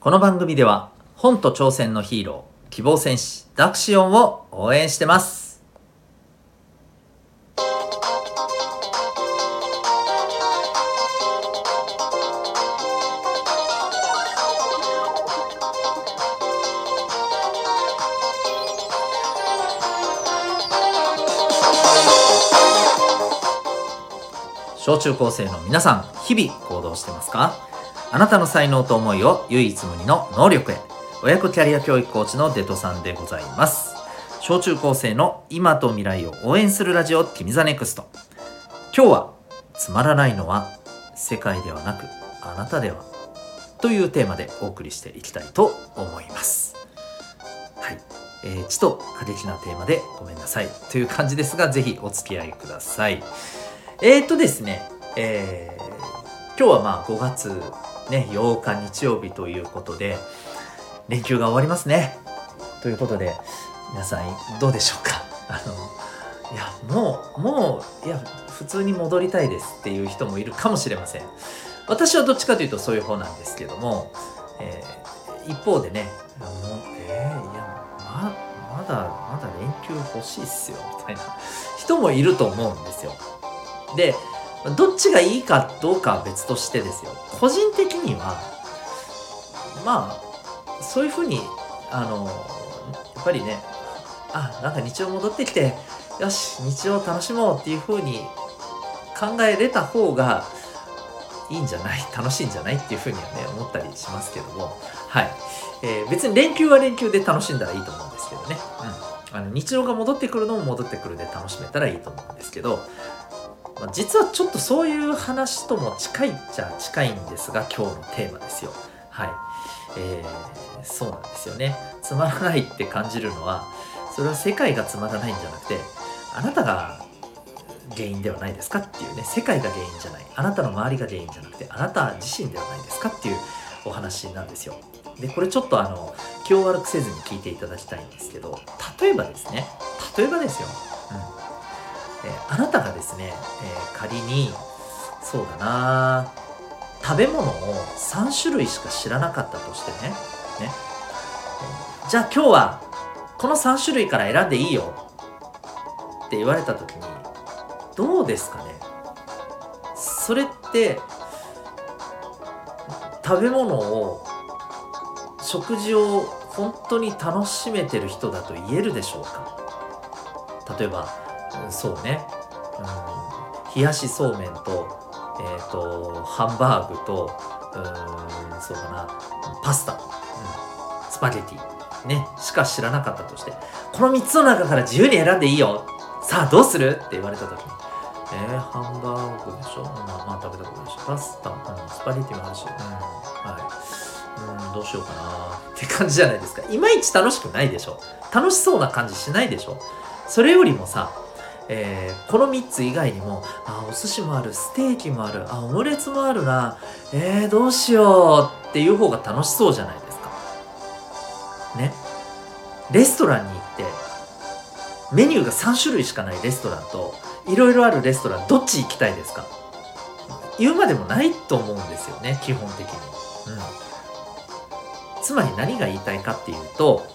この番組では本と挑戦のヒーロー希望戦士ダクシオンを応援してます。小中高生の皆さん日々行動してますか？あなたの才能と思いを唯一無二の能力へ。親子キャリア教育コーチのデトさんでございます。小中高生の今と未来を応援するラジオ君 the NEXT。今日はつまらないのは世界ではなくあなたでは。というテーマでお送りしていきたいと思います。はい、えー、ちと過激なテーマでごめんなさい。という感じですがぜひお付き合いください。えー、っとですね、えー、今日はまあ5月ね、8日日曜日ということで、連休が終わりますね。ということで、皆さんどうでしょうか？あの、いや、もう、もう、いや、普通に戻りたいですっていう人もいるかもしれません。私はどっちかというとそういう方なんですけども、えー、一方でね、もう、えー、いや、ま、まだ、まだ連休欲しいっすよ、みたいな人もいると思うんですよ。で、どっちがいいかどうかは別としてですよ。個人的にはまあそういうふうにあのやっぱりねあなんか日曜戻ってきてよし日曜楽しもうっていうふうに考えれた方がいいんじゃない？楽しいんじゃないっていうふうにはね思ったりしますけども。はい、えー、別に連休は連休で楽しんだらいいと思うんですけどね、うん、あの日常が戻ってくるのも戻ってくるで楽しめたらいいと思うんですけど、実はちょっとそういう話とも近いっちゃ近いんですが今日のテーマですよ。はい。えー、そうなんですよね。つまらないって感じるのはそれは世界がつまらないんじゃなくてあなたが原因ではないですかっていうね。世界が原因じゃない。あなたの周りが原因じゃなくてあなた自身ではないですかっていうお話なんですよ。でこれちょっとあの気を悪くせずに聞いていただきたいんですけど例えばですね。例えばですよ、うん。え、あなたがですね、え、仮にそうだな食べ物を3種類しか知らなかったとしてねね、じゃあ今日はこの3種類から選んでいいよって言われた時にどうですかねそれって食べ物を食事を本当に楽しめてる人だと言えるでしょうか？例えばそうね、うん、冷やしそうめんと,、えーと、ハンバーグとうんそうだな。パスタ、うん、スパゲティね。しか知らなかったとして。この3つの中から自由に選んでいいよ。さあどうする？って言われた時に。えー、ハンバーグでしょ？まあまあ食べたことでし。ょパスタ、うん、スパゲティもあるし、うん、はい。うん、どうしようかな。って感じじゃないですか。いまいち楽しくないでしょ。楽しそうな感じしないでしょ。それよりもさ、えー、この3つ以外にもあお寿司もあるステーキもあるあオムレツもあるな。えー、どうしようっていう方が楽しそうじゃないですか。ね。レストランに行ってメニューが3種類しかないレストランといろいろあるレストランどっち行きたいですか。言うまでもないと思うんですよね基本的に、うん、つまり何が言いたいかっていうと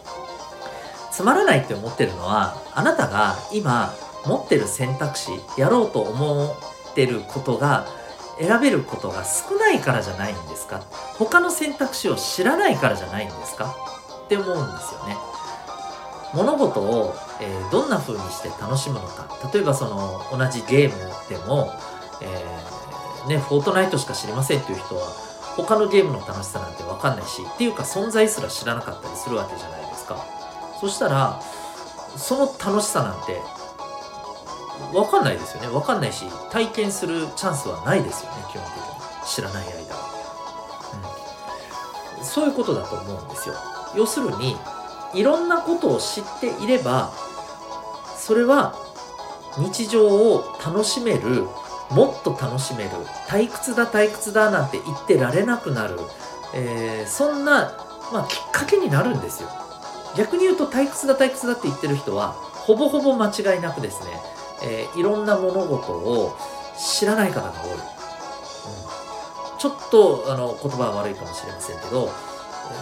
つまらないって思ってるのはあなたが今持ってる選択肢やろうと思ってることが選べることが少ないからじゃないんですか？他の選択肢を知らないからじゃないんですか？って思うんですよね。物事を、えー、どんな風にして楽しむのか？例えばその同じゲームでも、えー、ねフォートナイトしか知りませんっていう人は他のゲームの楽しさなんて分かんないしっていうか存在すら知らなかったりするわけじゃないですか。そしたらその楽しさなんて分かんないですよね。分かんないし体験するチャンスはないですよね。基本的に知らない間は、うん、そういうことだと思うんですよ。要するにいろんなことを知っていればそれは日常を楽しめるもっと楽しめる退屈だ退屈だなんて言ってられなくなる、えー、そんな、まあ、きっかけになるんですよ。逆に言うと退屈だ退屈だって言ってる人はほぼほぼ間違いなくですねえー、いろんな物事を知らない方が多い、うん、ちょっとあの言葉は悪いかもしれませんけど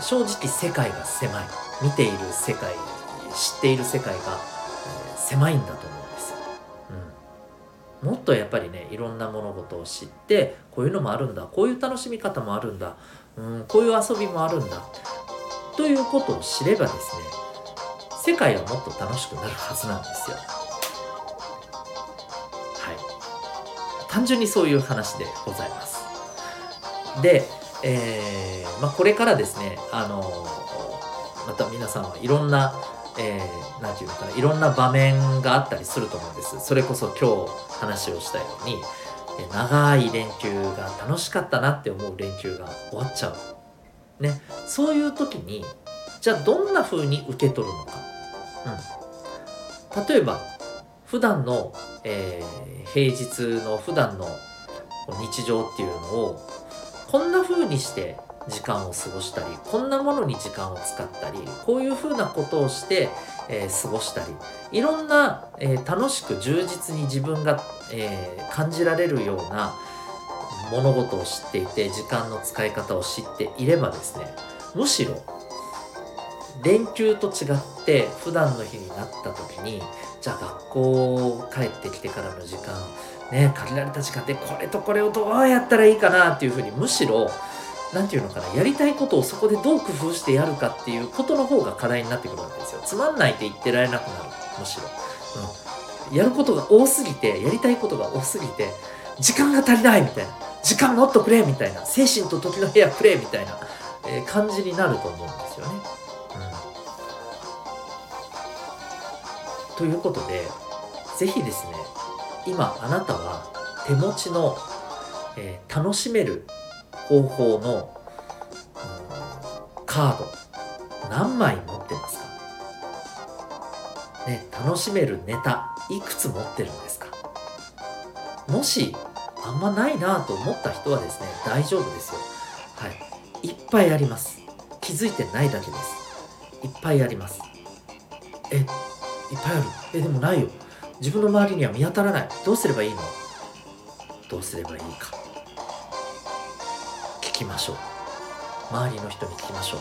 正直世界が狭い。見ている世界知っている世界が、え狭いんだと思うんです、うん、もっとやっぱりねいろんな物事を知ってこういうのもあるんだ。こういう楽しみ方もあるんだ、うん、こういう遊びもあるんだ。ということを知ればですね世界はもっと楽しくなるはずなんですよ。単純にそういう話でございます。で、えーまあ、これからですねあのまた皆さんはいろんなえー、なんていうのかないろんな場面があったりすると思うんです。それこそ今日話をしたように長い連休が楽しかったなって思う連休が終わっちゃう。ね。そういう時にじゃあどんな風に受け取るのか、うん、例えば普段の、えー、平日の普段の日常っていうのをこんな風にして時間を過ごしたりこんなものに時間を使ったりこういうふうなことをして、えー、過ごしたりいろんな、えー、楽しく充実に自分が、えー、感じられるような物事を知っていて時間の使い方を知っていればですねむしろ連休と違って普段の日になった時にじゃあ学校帰ってきてからの時間ね限られた時間でこれとこれをどうやったらいいかなっていうふうにむしろ何て言うのかなやりたいことをそこでどう工夫してやるかっていうことの方が課題になってくるわけですよ。つまんないって言ってられなくなるむしろ、うん、やることが多すぎてやりたいことが多すぎて時間が足りないみたいな時間もっとくれみたいな精神と時の部屋くれみたいな、えー、感じになると思うんですよね、ということで是非ですね今あなたは手持ちの、えー、楽しめる方法の、うん、カード何枚持ってますか？ね、楽しめるネタいくつ持ってるんですか？もしあんまないなと思った人はですね大丈夫ですよ。はい。いっぱいあります。気づいてないだけです。いっぱいあります。えいっぱいある。えでもないよ。自分の周りには見当たらない。どうすればいいの？どうすればいいか。聞きましょう。周りの人に聞きましょう。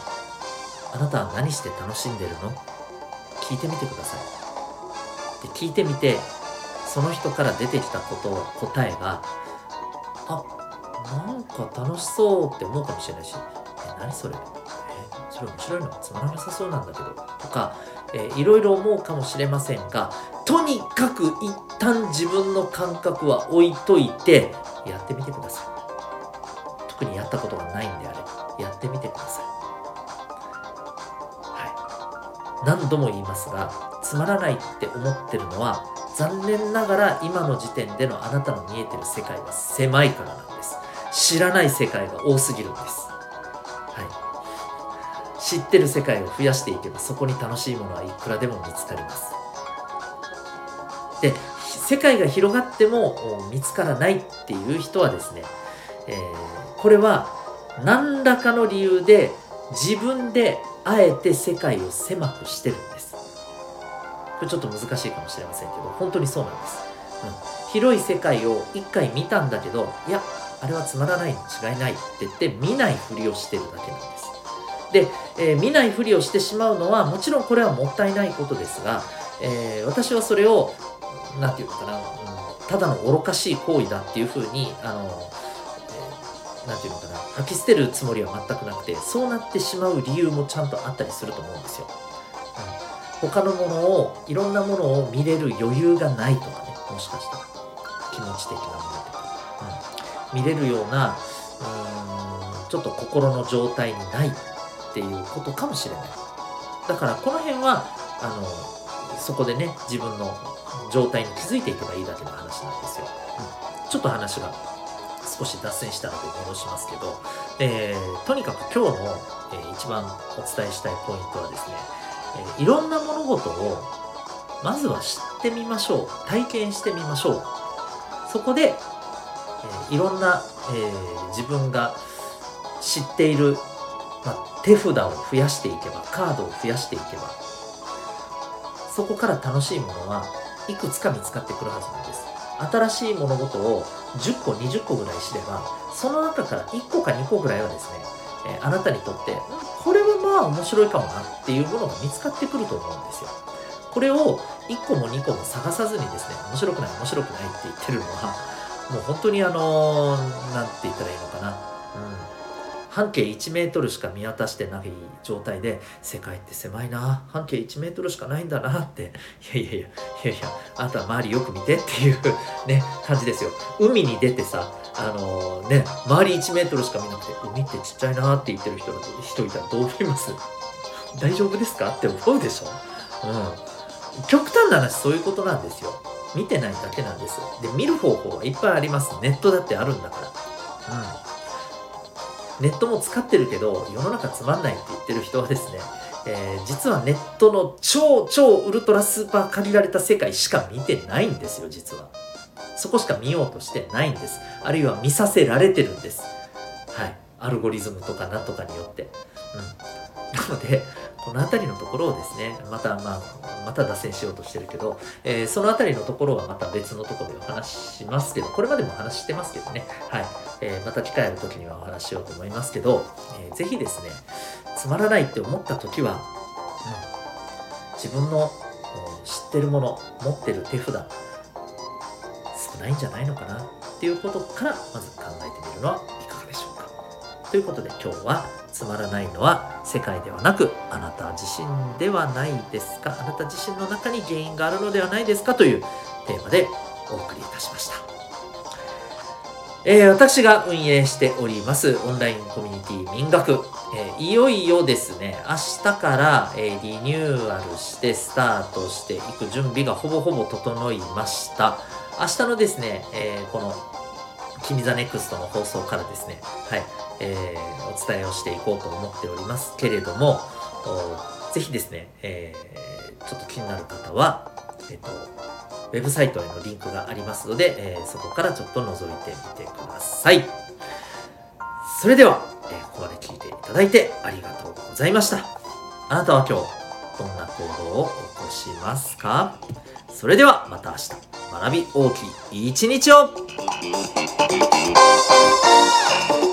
あなたは何して楽しんでるの？聞いてみてください。で聞いてみてその人から出てきたこと答えがあなんか楽しそうって思うかもしれないし。え何それ？えそれ面白いの？つまらなさそうなんだけど。とか、えー、いろいろ思うかもしれませんがとにかく一旦自分の感覚は置いといてやってみてください。特にやったことがないんであればやってみてください。はい、何度も言いますがつまらないって思ってるのは残念ながら今の時点でのあなたの見えてる世界は狭いからなんです。知らない世界が多すぎるんです、知ってる世界を増やしていけばそこに楽しいものはいくらでも見つかります。で世界が広がっても見つからないっていう人はですね、えーこれは何らかの理由で自分であえて世界を狭くしてるんです。これちょっと難しいかもしれませんけど本当にそうなんです、うん、広い世界を一回見たんだけどいやあれはつまらないに違いないって言って見ないふりをしてるだけなんです。で、えー、見ないふりをしてしまうのはもちろんこれはもったいないことですが、えー、私はそれを何て言うのかな、うん、ただの愚かしい行為だっていうふうにあの何て言うのかな吐き捨てるつもりは全くなくてそうなってしまう理由もちゃんとあったりすると思うんですよ、うん、他のものをいろんなものを見れる余裕がないとかねもしかしたら。気持ち的なものとか、うん、見れるようなうんちょっと心の状態にない。っていうことかもしれない。だからこの辺はあのそこでね自分の状態に気づいていけばいいだけの話なんですよ、うん、ちょっと話が少し脱線したので戻しますけど、えー、とにかく今日の、えー、一番お伝えしたいポイントはですね、えー、いろんな物事をまずは知ってみましょう。体験してみましょう。そこで、えー、いろんな、えー、自分が知っている、まあ、手札を増やしていけばカードを増やしていけばそこから楽しいものはいくつか見つかってくるはずなんです新しい物事を10個20個ぐらい知ればその中から1個か2個ぐらいはですね、えー、あなたにとってこれはまあ面白いかもなっていうものが見つかってくると思うんですよ。これを1個も2個も探さずにですね、面白くない面白くないって言ってるのは、もう本当にあのー、て言ったらいいのかな。うん。半径1メートルしか見渡してない状態で、世界って狭いな。半径1メートルしかないんだなって。いやいやいや、いやいや、あんた周りよく見てっていうね、感じですよ。海に出てさ、あのー、ね、周り1メートルしか見なくて、海ってちっちゃいなって言ってる人人いたらどう思います？大丈夫ですか？って思うでしょ？うん。極端な話、そういうことなんですよ。見てないだけなんです。で、見る方法はいっぱいあります。ネットだってあるんだから。うん。ネットも使ってるけど、世の中つまんないって言ってる人はですね、えー、実はネットの超超ウルトラスーパー限られた世界しか見てないんですよ、実は。そこしか見ようとしてないんです。あるいは見させられてるんです。はい。アルゴリズムとかなんとかによって。うん。なので、この辺りのところをですね、また、まあ、また脱線しようとしてるけど、えー、その辺りのところはまた別のところでお話しますけど、これまでもお話してますけどね、はい。えー、また機会ある時にはお話しようと思いますけど、えー、ぜひですね、つまらないって思った時は、うん、自分の知ってるもの、持ってる手札、少ないんじゃないのかなっていうことからまず考えてみるのは。ということで今日はつまらないのは世界ではなくあなた自身ではないですか？あなた自身の中に原因があるのではないですか？というテーマでお送りいたしました。えー、私が運営しておりますオンラインコミュニティ民学、えー、いよいよですね、明日から、え、リニューアルしてスタートしていく準備がほぼほぼ整いました。明日のですね、えー、この、君 the NEXT の放送からですね、はい、えー、お伝えをしていこうと思っておりますけれども、ぜひですね、えー、ちょっと気になる方は、えっ、と、ウェブサイトへのリンクがありますので、えー、そこからちょっと覗いてみてください。それでは、えー、ここまで聞いていただいてありがとうございました。あなたは今日、どんな行動を起こしますか？それではまた明日。学び大きい一日を Thank you.